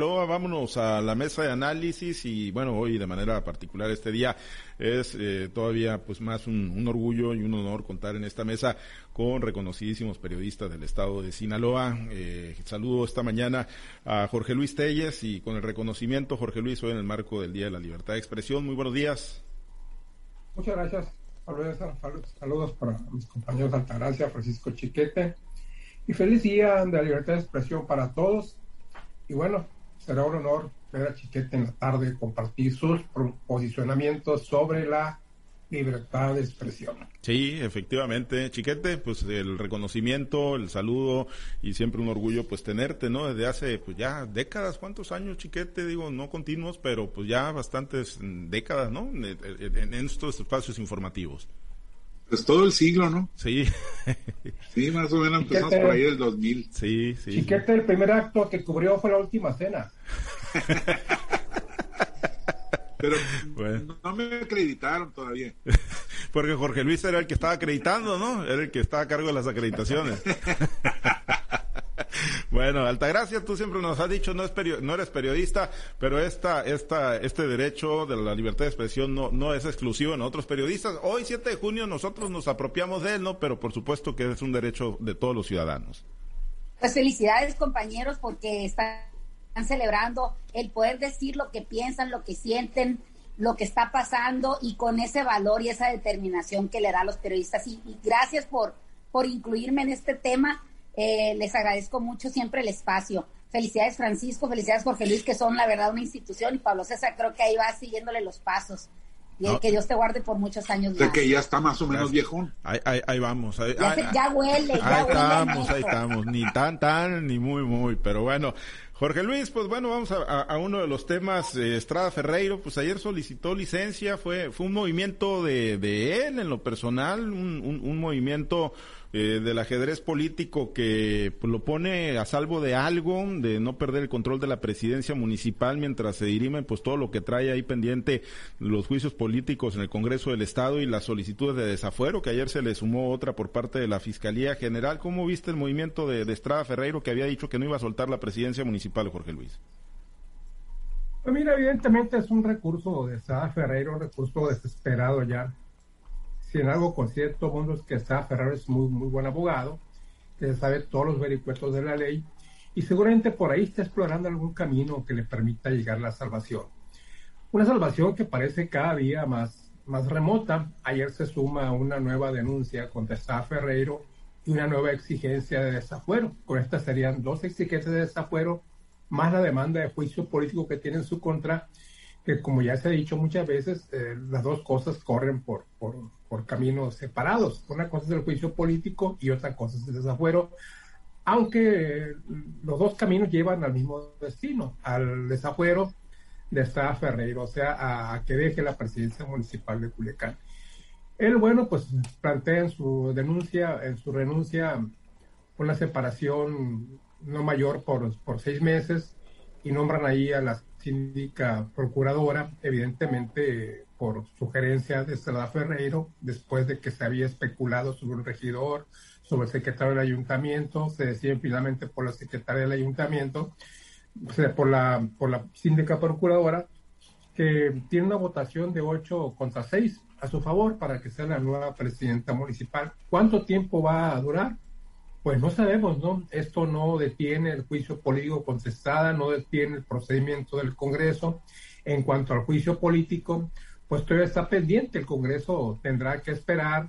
vámonos a la mesa de análisis y bueno, hoy de manera particular este día es eh, todavía pues más un, orgullo y un honor contar en esta mesa con reconocidísimos periodistas del estado de Sinaloa. Eh, saludo esta mañana a Jorge Luis Telles y con el reconocimiento, Jorge Luis, hoy en el marco del Día de la Libertad de Expresión. Muy buenos días. Muchas gracias. Saludos, para mis compañeros Altagracia, Francisco Chiquete. Y feliz día de la libertad de expresión para todos. Y bueno, será un honor ver a Chiquete en la tarde compartir sus posicionamientos sobre la libertad de expresión. Sí, efectivamente, Chiquete, pues el reconocimiento, el saludo y siempre un orgullo pues tenerte, ¿no? Desde hace pues ya décadas, ¿cuántos años, Chiquete? Digo, no continuos, pero pues ya bastantes décadas, ¿no? en estos espacios informativos. Pues todo el siglo, ¿no? Sí. sí, más o menos empezamos por ahí el 2000. Sí, sí. Chiquete, el primer acto que cubrió fue la última cena. Pero no me acreditaron todavía. Porque Jorge Luis era el que estaba acreditando, ¿no? Era el que estaba a cargo de las acreditaciones. Bueno, Altagracia, tú siempre nos has dicho, no, es no eres periodista, pero esta, esta, este derecho de la libertad de expresión no, es exclusivo en otros periodistas. Hoy, 7 de junio, nosotros nos apropiamos de él, ¿no? Pero por supuesto que es un derecho de todos los ciudadanos. Pues felicidades, compañeros, porque están celebrando el poder decir lo que piensan, lo que sienten, lo que está pasando y con ese valor y esa determinación que le da a los periodistas. Y, y gracias por, por incluirme en este tema eh, les agradezco mucho siempre el espacio. Felicidades Francisco, felicidades Jorge Luis, que son la verdad una institución, y Pablo César creo que ahí va siguiéndole los pasos. Y que Dios te guarde por muchos años más. que ya está más o menos viejón. Ahí, ahí, vamos. ya, huele, ya ahí estamos, ahí estamos. Ni tan, tan, ni muy, muy. Pero bueno, Jorge Luis, pues bueno, vamos a, uno de los temas. Estrada Ferreiro, pues ayer solicitó licencia. Fue, fue un movimiento de, de él en lo personal, un, un, movimiento eh, del ajedrez político que pues, lo pone a salvo de algo, de no perder el control de la presidencia municipal mientras se dirimen pues todo lo que trae ahí pendiente los juicios políticos en el Congreso del Estado y las solicitudes de desafuero, que ayer se le sumó otra por parte de la Fiscalía General. ¿Cómo viste el movimiento de Estrada Ferreiro que había dicho que no iba a soltar la presidencia municipal, Jorge Luis? Pues mira, evidentemente es un recurso de Estrada Ferreiro, un recurso desesperado ya si en algo con cierto mundo es que está Ferrari es muy, muy buen abogado, que sabe todos los vericuetos de la ley y seguramente por ahí está explorando algún camino que le permita llegar a la salvación. Una salvación que parece cada día más, más remota. Ayer se suma una nueva denuncia contra Sá Ferreiro y una nueva exigencia de desafuero. Con estas serían dos exigencias de desafuero más la demanda de juicio político que tiene en su contra que como ya se ha dicho muchas veces, eh, las dos cosas corren por, por, por, caminos separados. Una cosa es el juicio político y otra cosa es el desafuero, aunque los dos caminos llevan al mismo destino, al desafuero de Estrada Ferreiro, o sea, a, que deje la presidencia municipal de Culiacán. Él, bueno, pues plantea en su denuncia, en su renuncia, una separación no mayor por, por seis meses y nombran ahí a las síndica procuradora, evidentemente por sugerencia de Estrada Ferreiro, después de que se había especulado sobre un regidor, sobre el secretario del ayuntamiento, se decide finalmente por la secretaria del ayuntamiento, por la, por la síndica procuradora, que tiene una votación de 8 contra 6 a su favor para que sea la nueva presidenta municipal. ¿Cuánto tiempo va a durar? Pues no sabemos, ¿no? Esto no detiene el juicio político contestada, no detiene el procedimiento del Congreso. En cuanto al juicio político, pues todavía está pendiente. El Congreso tendrá que esperar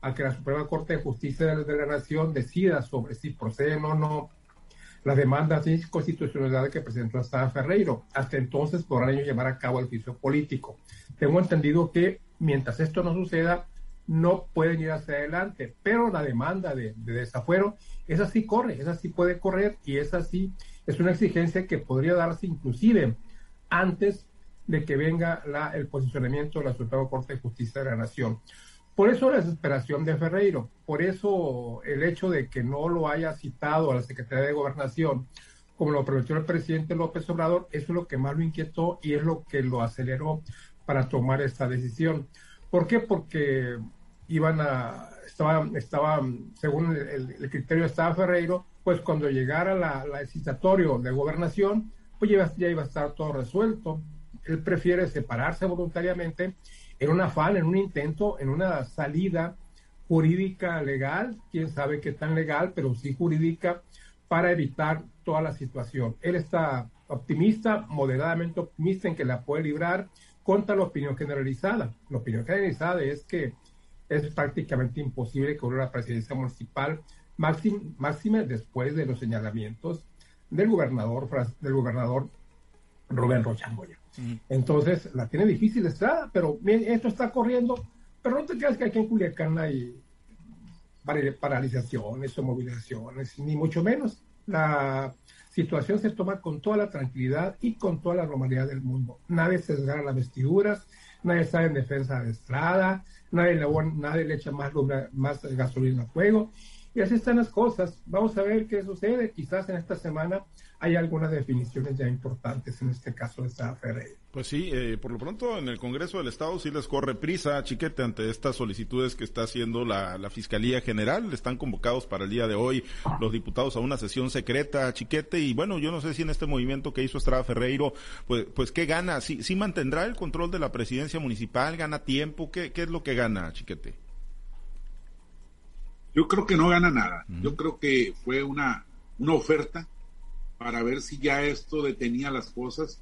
a que la Suprema Corte de Justicia de la Nación decida sobre si proceden o no las demandas de que presentó hasta Ferreiro. Hasta entonces podrán ellos llevar a cabo el juicio político. Tengo entendido que mientras esto no suceda, no pueden ir hacia adelante, pero la demanda de, desafuero, esa sí corre, esa sí puede correr y esa sí es una exigencia que podría darse inclusive antes de que venga la, el posicionamiento de la Suprema Corte de Justicia de la Nación. Por eso la desesperación de Ferreiro, por eso el hecho de que no lo haya citado a la Secretaría de Gobernación, como lo prometió el presidente López Obrador, eso es lo que más lo inquietó y es lo que lo aceleró para tomar esta decisión. ¿Por qué? Porque iban a, estaba, estaba según el, criterio de Estado Ferreiro, pues cuando llegara la, la citatorio de gobernación, pues ya, ya iba a estar todo resuelto. Él prefiere separarse voluntariamente en un afán, en un intento, en una salida jurídica legal, quién sabe qué tan legal, pero sí jurídica, para evitar toda la situación. Él está optimista, moderadamente optimista en que la puede librar contra la opinión generalizada. La opinión generalizada es que es prácticamente imposible que una presidencia municipal máxima después de los señalamientos del gobernador del gobernador Rubén Rochamboya. Entonces, la tiene difícil Estrada, pero bien, esto está corriendo, pero no te creas que aquí en Culiacán hay paralizaciones o movilizaciones, ni mucho menos. La situación se toma con toda la tranquilidad y con toda la normalidad del mundo. Nadie se desgarra las vestiduras, nadie está en defensa de Estrada, nadie le, nadie le echa más, más gasolina a fuego. Y así están las cosas. Vamos a ver qué sucede. Quizás en esta semana hay algunas definiciones ya importantes en este caso de esta Ferreira. Pues sí, eh, por lo pronto en el Congreso del Estado sí les corre prisa, chiquete, ante estas solicitudes que está haciendo la, Fiscalía General. Están convocados para el día de hoy los diputados a una sesión secreta, chiquete, y bueno, yo no sé si en este movimiento que hizo Estrada Ferreiro, pues, pues ¿qué gana? ¿Sí, ¿Sí mantendrá el control de la presidencia municipal? ¿Gana tiempo? ¿Qué, qué es lo que gana, chiquete? Yo creo que no gana nada. Yo creo que fue una, una oferta para ver si ya esto detenía las cosas.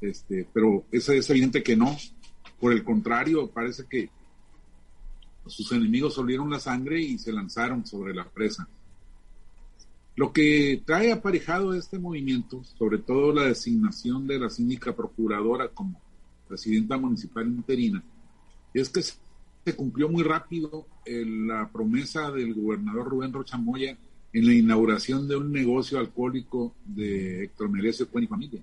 Este, pero es, evidente que no. Por el contrario, parece que sus enemigos olieron la sangre y se lanzaron sobre la presa. Lo que trae aparejado este movimiento, sobre todo la designación de la síndica procuradora como presidenta municipal interina, es que se cumplió muy rápido la promesa del gobernador Rubén Rochamoya en la inauguración de un negocio alcohólico de Héctor Merecio Cuen y familia.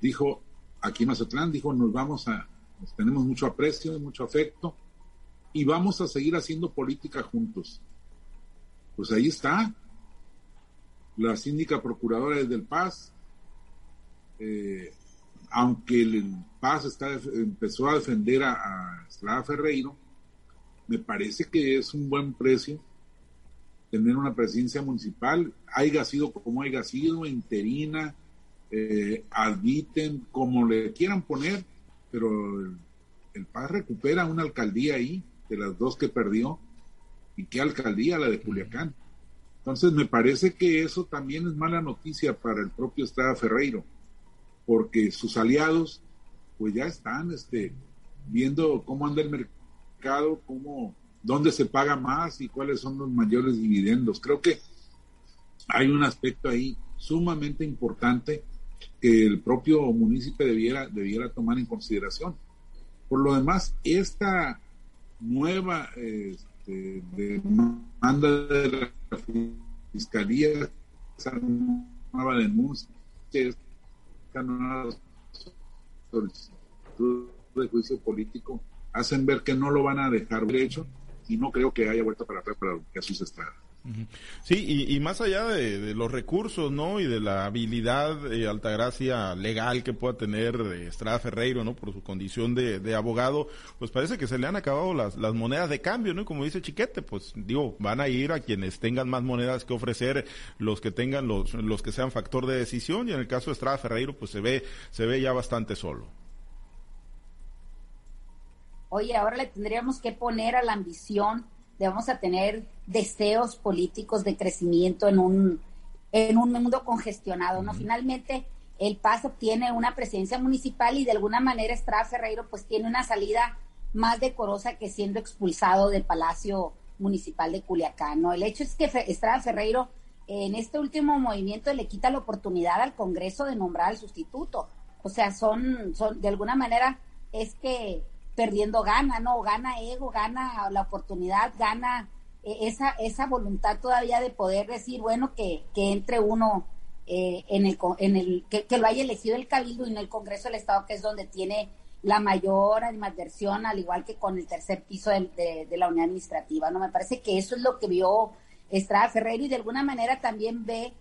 Dijo, aquí en Mazatlán, dijo, nos vamos a, nos tenemos mucho aprecio, mucho afecto, y vamos a seguir haciendo política juntos. Pues ahí está. La síndica procuradora es del Paz, eh, aunque el Paz está, empezó a defender a, a Estrada Ferreiro, me parece que es un buen precio tener una presidencia municipal, haya sido como haya sido, interina, eh, admiten, como le quieran poner, pero el, Paz recupera una alcaldía ahí, de las dos que perdió, y qué alcaldía, la de Culiacán. Entonces me parece que eso también es mala noticia para el propio Estrada Ferreiro, porque sus aliados pues ya están este, viendo cómo anda el mercado, cómo dónde se paga más y cuáles son los mayores dividendos. Creo que hay un aspecto ahí sumamente importante que el propio municipio debiera, debiera tomar en consideración. Por lo demás, esta nueva este, demanda de la fiscalía, esa nueva denuncia, esta nueva solicitud de juicio político, hacen ver que no lo van a dejar derecho y no creo que haya vuelto para atrás para Jesús Estrada. Sí, y, más allá de, los recursos, ¿no? Y de la habilidad, eh, altagracia legal que pueda tener eh, Estrada Ferreiro, ¿no? Por su condición de, abogado, pues parece que se le han acabado las, las monedas de cambio, ¿no? Como dice Chiquete, pues digo, van a ir a quienes tengan más monedas que ofrecer, los que tengan los, los que sean factor de decisión, y en el caso de Estrada Ferreiro, pues se ve, se ve ya bastante solo oye, ahora le tendríamos que poner a la ambición de vamos a tener deseos políticos de crecimiento en un, en un mundo congestionado, ¿no? Finalmente, el PAS obtiene una presidencia municipal y de alguna manera Estrada Ferreiro pues tiene una salida más decorosa que siendo expulsado del Palacio Municipal de Culiacán, ¿no? El hecho es que Estrada Ferreiro en este último movimiento le quita la oportunidad al Congreso de nombrar al sustituto. O sea, son, son de alguna manera es que perdiendo gana, ¿no? Gana ego, gana la oportunidad, gana eh, esa, esa voluntad todavía de poder decir, bueno, que, que entre uno eh, en el, en el que, lo haya elegido el Cabildo y no el Congreso del Estado, que es donde tiene la mayor animadversión, al igual que con el tercer piso de, de, la unidad administrativa, ¿no? Me parece que eso es lo que vio Estrada Ferrero y de alguna manera también ve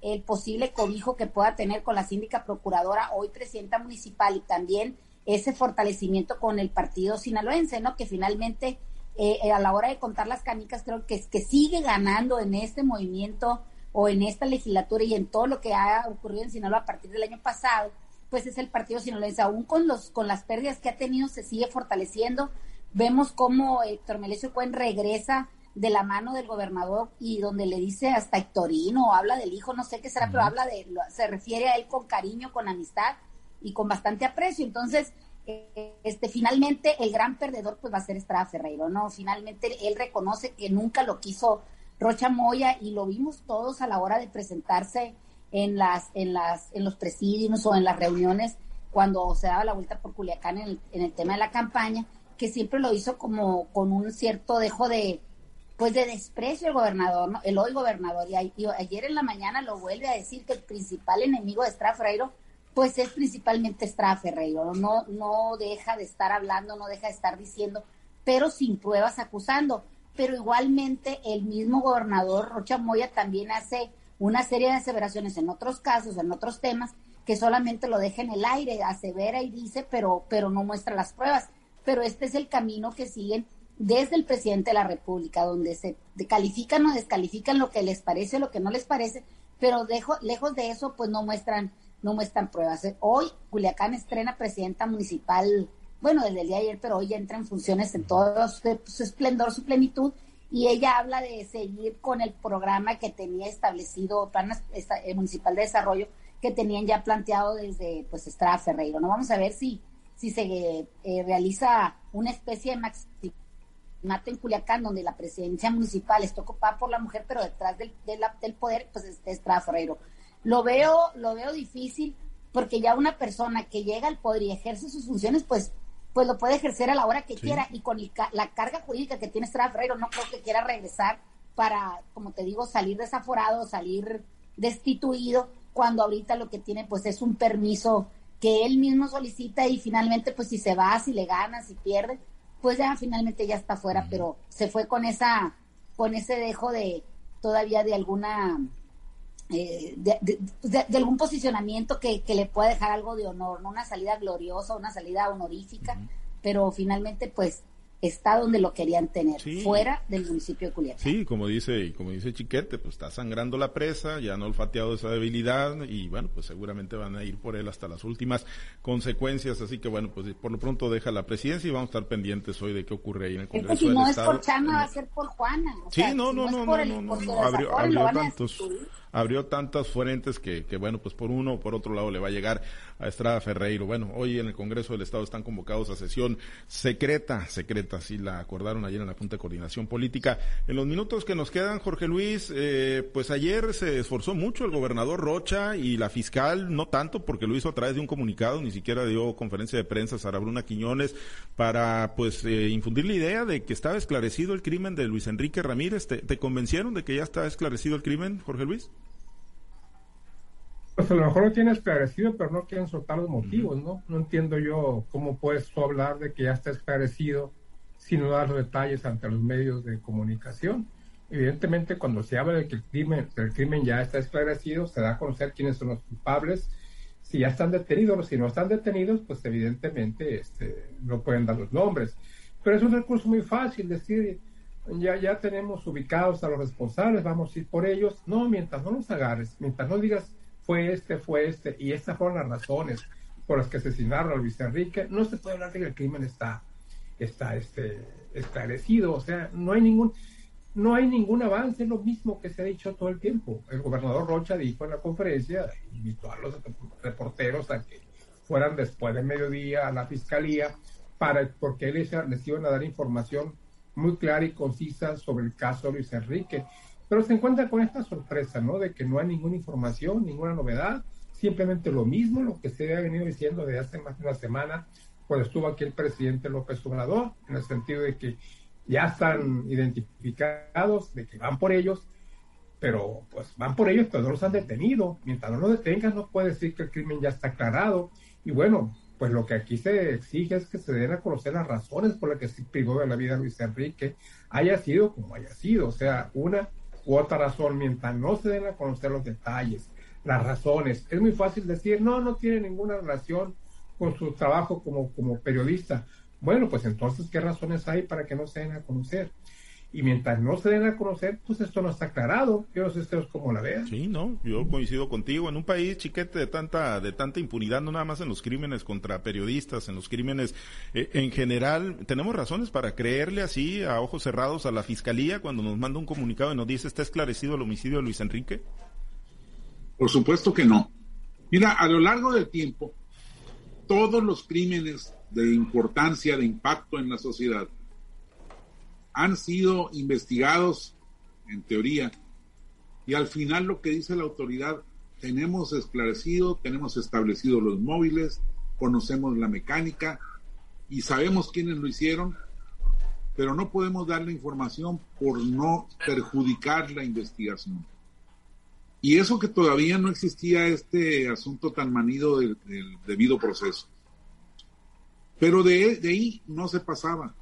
el posible cobijo que pueda tener con la síndica procuradora, hoy presidenta municipal, y también ese fortalecimiento con el partido sinaloense, ¿no? Que finalmente eh, eh, a la hora de contar las canicas creo que, que sigue ganando en este movimiento o en esta legislatura y en todo lo que ha ocurrido en Sinaloa a partir del año pasado, pues es el partido sinaloense. Aún con, los, con las pérdidas que ha tenido, se sigue fortaleciendo. Vemos cómo Héctor Melesio Cuen regresa de la mano del gobernador y donde le dice hasta Hectorino, habla del hijo, no sé qué será, pero habla de, se refiere a él con cariño, con amistad y con bastante aprecio. Entonces, eh, este, finalmente el gran perdedor pues va a ser Estrada Ferreiro, ¿no? Finalmente él reconoce que nunca lo quiso Rocha Moya y lo vimos todos a la hora de presentarse en las en las en los presidios o en las reuniones cuando se daba la vuelta por Culiacán en el, tema de la campaña que siempre lo hizo como con un cierto dejo de pues de desprecio el gobernador, ¿no? el hoy gobernador y, ayer en la mañana lo vuelve a decir que el principal enemigo de Estrada Ferreiro pues es principalmente Estrada Ferreiro, no no deja de estar hablando, no deja de estar diciendo, pero sin pruebas acusando pero igualmente el mismo gobernador Rocha Moya también hace una serie de aseveraciones en otros casos, en otros temas, que solamente lo deja en el aire, asevera y dice, pero, pero no muestra las pruebas. Pero este es el camino que siguen desde el presidente de la República, donde se califican o descalifican lo que les parece o lo que no les parece, pero lejos de eso, pues no muestran, no muestran pruebas. Hoy Culiacán estrena presidenta municipal bueno, desde el día de ayer, pero hoy entra en funciones en todo su, esplendor, su plenitud, y ella habla de seguir con el programa que tenía establecido, plan eh, municipal de desarrollo, que tenían ya planteado desde pues Estrada Ferreiro. No vamos a ver si, si se eh, realiza una especie de maximato en Culiacán, donde la presidencia municipal está ocupada por la mujer, pero detrás del, del poder, pues está Estrada Ferreiro. Lo veo, lo veo difícil, porque ya una persona que llega al poder y ejerce sus funciones, pues pues lo puede ejercer a la hora que quiera y con la carga jurídica que tiene Estrada Ferreiro, no creo que quiera regresar para, como te digo, salir desaforado, salir destituido, cuando ahorita lo que tiene pues es un permiso que él mismo solicita y finalmente pues si se va, si le gana, si pierde, pues ya finalmente ya está fuera, pero se fue con esa, con ese dejo de todavía de alguna eh, de, algún posicionamiento que, le pueda dejar algo de honor, no una salida gloriosa, una salida honorífica, pero finalmente pues está donde lo querían tener, fuera del municipio de Culiacán. Sí, como dice, como dice Chiquete, pues está sangrando la presa, ya no olfateado esa debilidad y bueno, pues seguramente van a ir por él hasta las últimas consecuencias, así que bueno, pues por lo pronto deja la presidencia y vamos a estar pendientes hoy de qué ocurre ahí en el Congreso es que si no es por Chama, va a ser por Juana. sí, no, no, no, no, no, no, abrió, abrió tantos abrió tantas fuentes que, que, bueno, pues por uno o por otro lado le va a llegar a Estrada Ferreiro. Bueno, hoy en el Congreso del Estado están convocados a sesión secreta, secreta, sí la acordaron ayer en la Junta de Coordinación Política. En los minutos que nos quedan, Jorge Luis, eh, pues ayer se esforzó mucho el gobernador Rocha y la fiscal, no tanto porque lo hizo a través de un comunicado, ni siquiera dio conferencia de prensa Sara Bruna Quiñones para pues eh, infundir la idea de que estaba esclarecido el crimen de Luis Enrique Ramírez. ¿Te convencieron de que ya está esclarecido el crimen, Jorge Luis? Pues a lo mejor lo tiene esclarecido, pero no quieren soltar los motivos, ¿no? No entiendo yo cómo puedes tú hablar de que ya está esclarecido sin no dar detalles ante los medios de comunicación. Evidentemente, cuando se habla de que el crimen, el crimen ya está esclarecido, se da a conocer quiénes son los culpables. Si ya están detenidos si no están detenidos, pues evidentemente este, no pueden dar los nombres. Pero es un recurso muy fácil decir, ya, ya tenemos ubicados a los responsables, vamos a ir por ellos. No, mientras no los agarres, mientras no digas fue este, fue este, y estas fueron las razones por las que asesinaron a Luis Enrique, no se puede hablar de que el crimen está, está este, esclarecido, o sea, no hay ningún, no hay ningún avance, es lo mismo que se ha dicho todo el tiempo. El gobernador Rocha dijo en la conferencia, invitó a los reporteros a que fueran después de mediodía a la fiscalía, para, porque les, les iban a dar información muy clara y concisa sobre el caso Luis Enrique. Pero se encuentra con esta sorpresa, ¿no? De que no hay ninguna información, ninguna novedad, simplemente lo mismo, lo que se ha venido diciendo desde hace más de una semana, cuando estuvo aquí el presidente López Obrador, en el sentido de que ya están identificados, de que van por ellos, pero pues van por ellos, pero no los han detenido. Mientras no los detengan, no puede decir que el crimen ya está aclarado. Y bueno, pues lo que aquí se exige es que se den a conocer las razones por las que se privó de la vida Luis Enrique, haya sido como haya sido. O sea, una u otra razón, mientras no se den a conocer los detalles, las razones. Es muy fácil decir, no, no tiene ninguna relación con su trabajo como, como periodista. Bueno, pues entonces, ¿qué razones hay para que no se den a conocer? y mientras no se den a conocer, pues esto no está aclarado. Yo no sé ustedes cómo la vean. Sí, no, yo coincido contigo. En un país chiquete de tanta, de tanta impunidad, no nada más en los crímenes contra periodistas, en los crímenes eh, en general, tenemos razones para creerle así a ojos cerrados a la fiscalía cuando nos manda un comunicado y nos dice está esclarecido el homicidio de Luis Enrique. Por supuesto que no. Mira, a lo largo del tiempo, todos los crímenes de importancia, de impacto en la sociedad, han sido investigados, en teoría, y al final lo que dice la autoridad, tenemos esclarecido, tenemos establecido los móviles, conocemos la mecánica y sabemos quiénes lo hicieron, pero no podemos dar la información por no perjudicar la investigación. Y eso que todavía no existía este asunto tan manido del, debido proceso. Pero de, ahí no se pasaba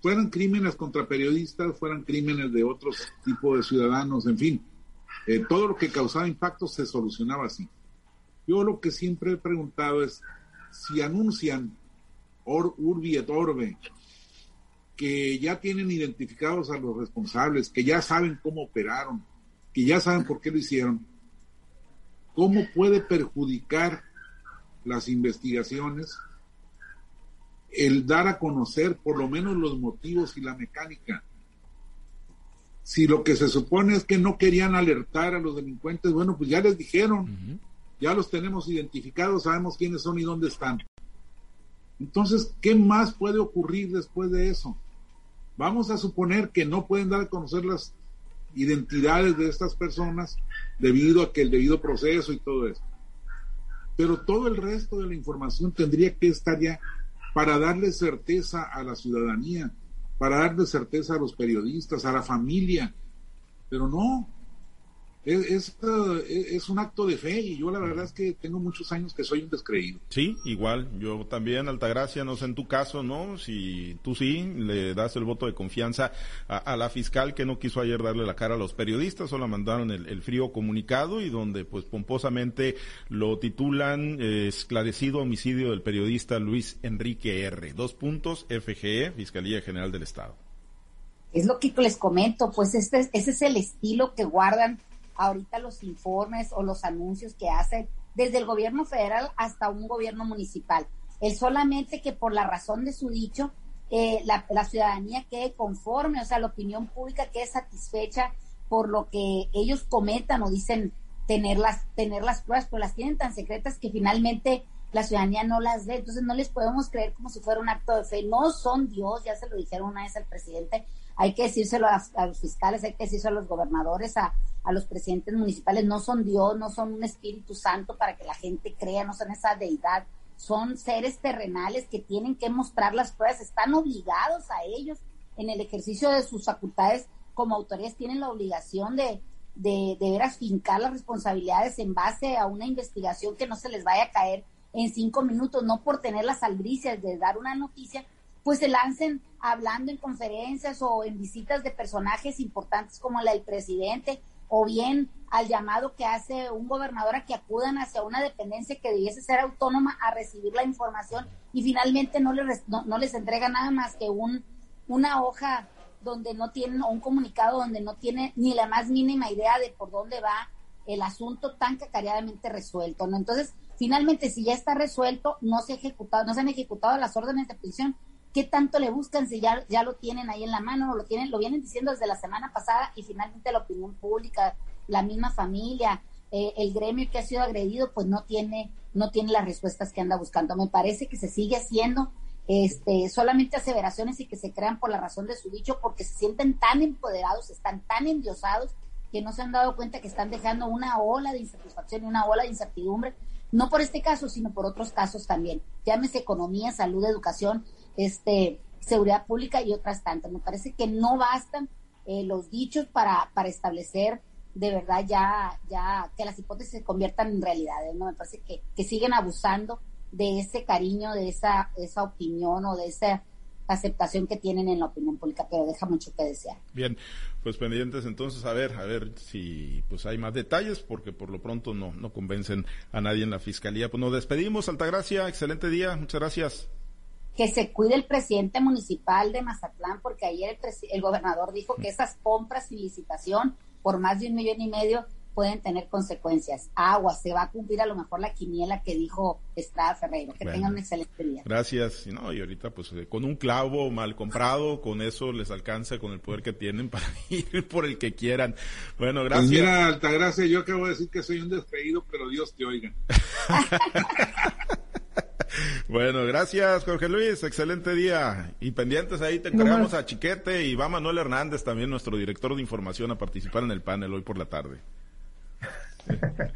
fueran crímenes contra periodistas, fueran crímenes de otros tipos de ciudadanos, en fin, eh, todo lo que causaba impacto se solucionaba así. Yo lo que siempre he preguntado es, si anuncian or, urbi et orbe, que ya tienen identificados a los responsables, que ya saben cómo operaron, que ya saben por qué lo hicieron, ¿cómo puede perjudicar las investigaciones el dar a conocer por lo menos los motivos y la mecánica. Si lo que se supone es que no querían alertar a los delincuentes, bueno, pues ya les dijeron, ya los tenemos identificados, sabemos quiénes son y dónde están. Entonces, ¿qué más puede ocurrir después de eso? Vamos a suponer que no pueden dar a conocer las identidades de estas personas debido a que el debido proceso y todo eso. Pero todo el resto de la información tendría que estar ya para darle certeza a la ciudadanía, para darle certeza a los periodistas, a la familia. Pero no, es, es, un acto de fe y yo la verdad es que tengo muchos años que soy un descreído. Sí, igual, yo también, Altagracia, no sé en tu caso, ¿no? Si tú sí le das el voto de confianza a, la fiscal que no quiso ayer darle la cara a los periodistas, solo mandaron el, frío comunicado y donde pues pomposamente lo titulan eh, esclarecido homicidio del periodista Luis Enrique R. Dos puntos, FGE, Fiscalía General del Estado. Es lo que les comento, pues este, ese es el estilo que guardan ahorita los informes o los anuncios que hacen desde el gobierno federal hasta un gobierno municipal. Es solamente que por la razón de su dicho, eh, la, ciudadanía quede conforme, o sea, la opinión pública quede satisfecha por lo que ellos comentan o dicen tener las, tener las pruebas, pero las tienen tan secretas que finalmente la ciudadanía no las ve. Entonces no les podemos creer como si fuera un acto de fe. No son Dios, ya se lo dijeron una vez al presidente, hay que decírselo a, los fiscales, hay que decírselo a los gobernadores, a, a, los presidentes municipales, no son Dios, no son un Espíritu Santo para que la gente crea, no son esa deidad, son seres terrenales que tienen que mostrar las pruebas, están obligados a ellos en el ejercicio de sus facultades como autoridades, tienen la obligación de, de, de ver afincar las responsabilidades en base a una investigación que no se les vaya a caer en cinco minutos, no por tener las albricias de dar una noticia, pues se lancen hablando en conferencias o en visitas de personajes importantes como la del presidente o bien al llamado que hace un gobernador a que acudan hacia una dependencia que debiese ser autónoma a recibir la información y finalmente no les, no, les entrega nada más que un, una hoja donde no tienen, o un comunicado donde no tiene ni la más mínima idea de por dónde va el asunto tan cacareadamente resuelto, ¿no? Entonces, finalmente, si ya está resuelto, no se ejecutado, no se han ejecutado las órdenes de prisión, ¿Qué tanto le buscan si ya, ya lo tienen ahí en la mano o lo tienen, lo vienen diciendo desde la semana pasada y finalmente la opinión pública, la misma familia, eh, el gremio que ha sido agredido, pues no tiene, no tiene las respuestas que anda buscando. Me parece que se sigue haciendo este, solamente aseveraciones y que se crean por la razón de su dicho, porque se sienten tan empoderados, están tan endiosados que no se han dado cuenta que están dejando una ola de insatisfacción y una ola de incertidumbre, no por este caso, sino por otros casos también. Llámese economía, salud, educación, este, seguridad pública y otras tantas. Me parece que no bastan eh, los dichos para, para establecer de verdad ya, ya que las hipótesis se conviertan en realidades, ¿no? Me parece que, que siguen abusando de ese cariño, de esa, esa opinión o de esa aceptación que tienen en la opinión pública, pero deja mucho que desear. Bien, pues pendientes entonces a ver, a ver si pues hay más detalles, porque por lo pronto no, no convencen a nadie en la fiscalía. Pues nos despedimos, Altagracia, excelente día, muchas gracias. Que se cuide el presidente municipal de Mazatlán, porque ayer el, el gobernador dijo que esas compras sin licitación por más de un millón y medio pueden tener consecuencias. Agua, se va a cumplir a lo mejor la quiniela que dijo Estrada Ferreiro. Que tengan un excelente día. Gracias. No, y ahorita pues eh, con un clavo mal comprado, con eso les alcanza con el poder que tienen para ir por el que quieran. Bueno, pues gracias. mira, Altagracia, yo acabo de decir que soy un descreído, pero Dios te oiga. Bueno, gracias Jorge Luis, excelente día. Y pendientes ahí te encargamos a Chiquete y va Manuel Hernández, también nuestro director de información, a participar en el panel hoy por la tarde.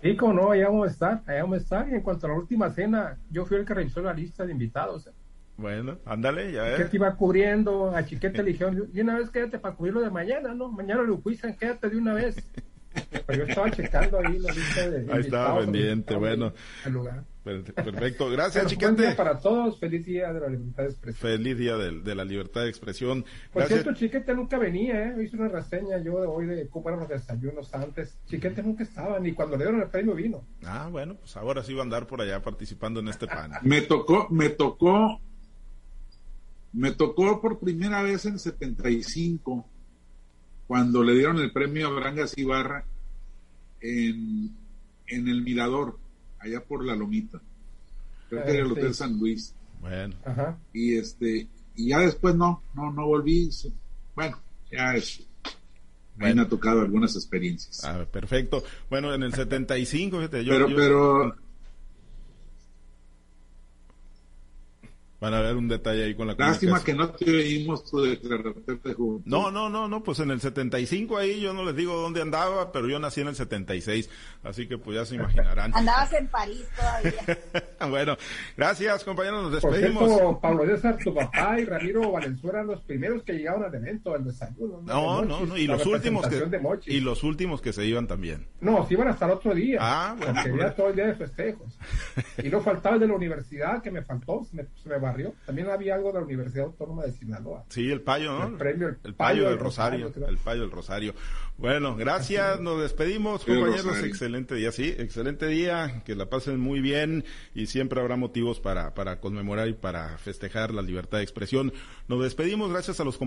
Sí, como no, allá vamos a estar, allá vamos a estar. Y en cuanto a la última cena, yo fui el que revisó la lista de invitados. Bueno, ándale, ya ves. Chiquete iba cubriendo, a Chiquete le dijeron, y una vez quédate para cubrirlo de mañana, ¿no? Mañana lo juician, quédate de una vez. Pero yo estaba checando ahí la lista de Ahí estaba pendiente, bueno. lugar. Perfecto, gracias Chiquete. para todos, feliz día de la libertad de expresión. Feliz día de, la libertad de expresión. Por cierto, Chiquete nunca venía, ¿eh? hice una reseña yo de hoy de cómo eran los desayunos antes. Chiquete nunca estaba, ni cuando le dieron el premio vino. Ah, bueno, pues ahora sí va a andar por allá participando en este panel. Me tocó, me tocó, me tocó por primera vez en 75, cuando le dieron el premio a Brangas Ibarra en, en el Mirador allá por la Lomita. Creo que era el Hotel San Luis. Bueno. Y este, y ya después no, no, no volví. Bueno, ya es. Ahí me ha tocado algunas experiencias. Ah, perfecto. Bueno, en el 75, fíjate, yo, pero, pero van a ver un detalle ahí con la Lástima que no te oímos tu declaración de No, no, no, no, pues en el 75 ahí yo no les digo dónde andaba, pero yo nací en el 76, así que pues ya se imaginarán. Andabas en París todavía. bueno, gracias compañeros, nos despedimos. Por cierto, Pablo César, tu papá y Ramiro Valenzuela eran los primeros que llegaron al evento, al desayuno. No, no, no, y los últimos que y los últimos que se iban también. No, se iban hasta el otro día. Ah, bueno. Porque pues. todo el día de festejos. y no faltaba el de la universidad que me faltó, se me, se me también había algo de la Universidad Autónoma de Sinaloa. Sí, el payo, ¿no? El premio, el, payo, del Rosario, el payo del Rosario. Bueno, gracias, nos despedimos, compañeros, excelente día, sí, excelente día, que la pasen muy bien y siempre habrá motivos para, para conmemorar y para festejar la libertad de expresión. Nos despedimos, gracias a los compañeros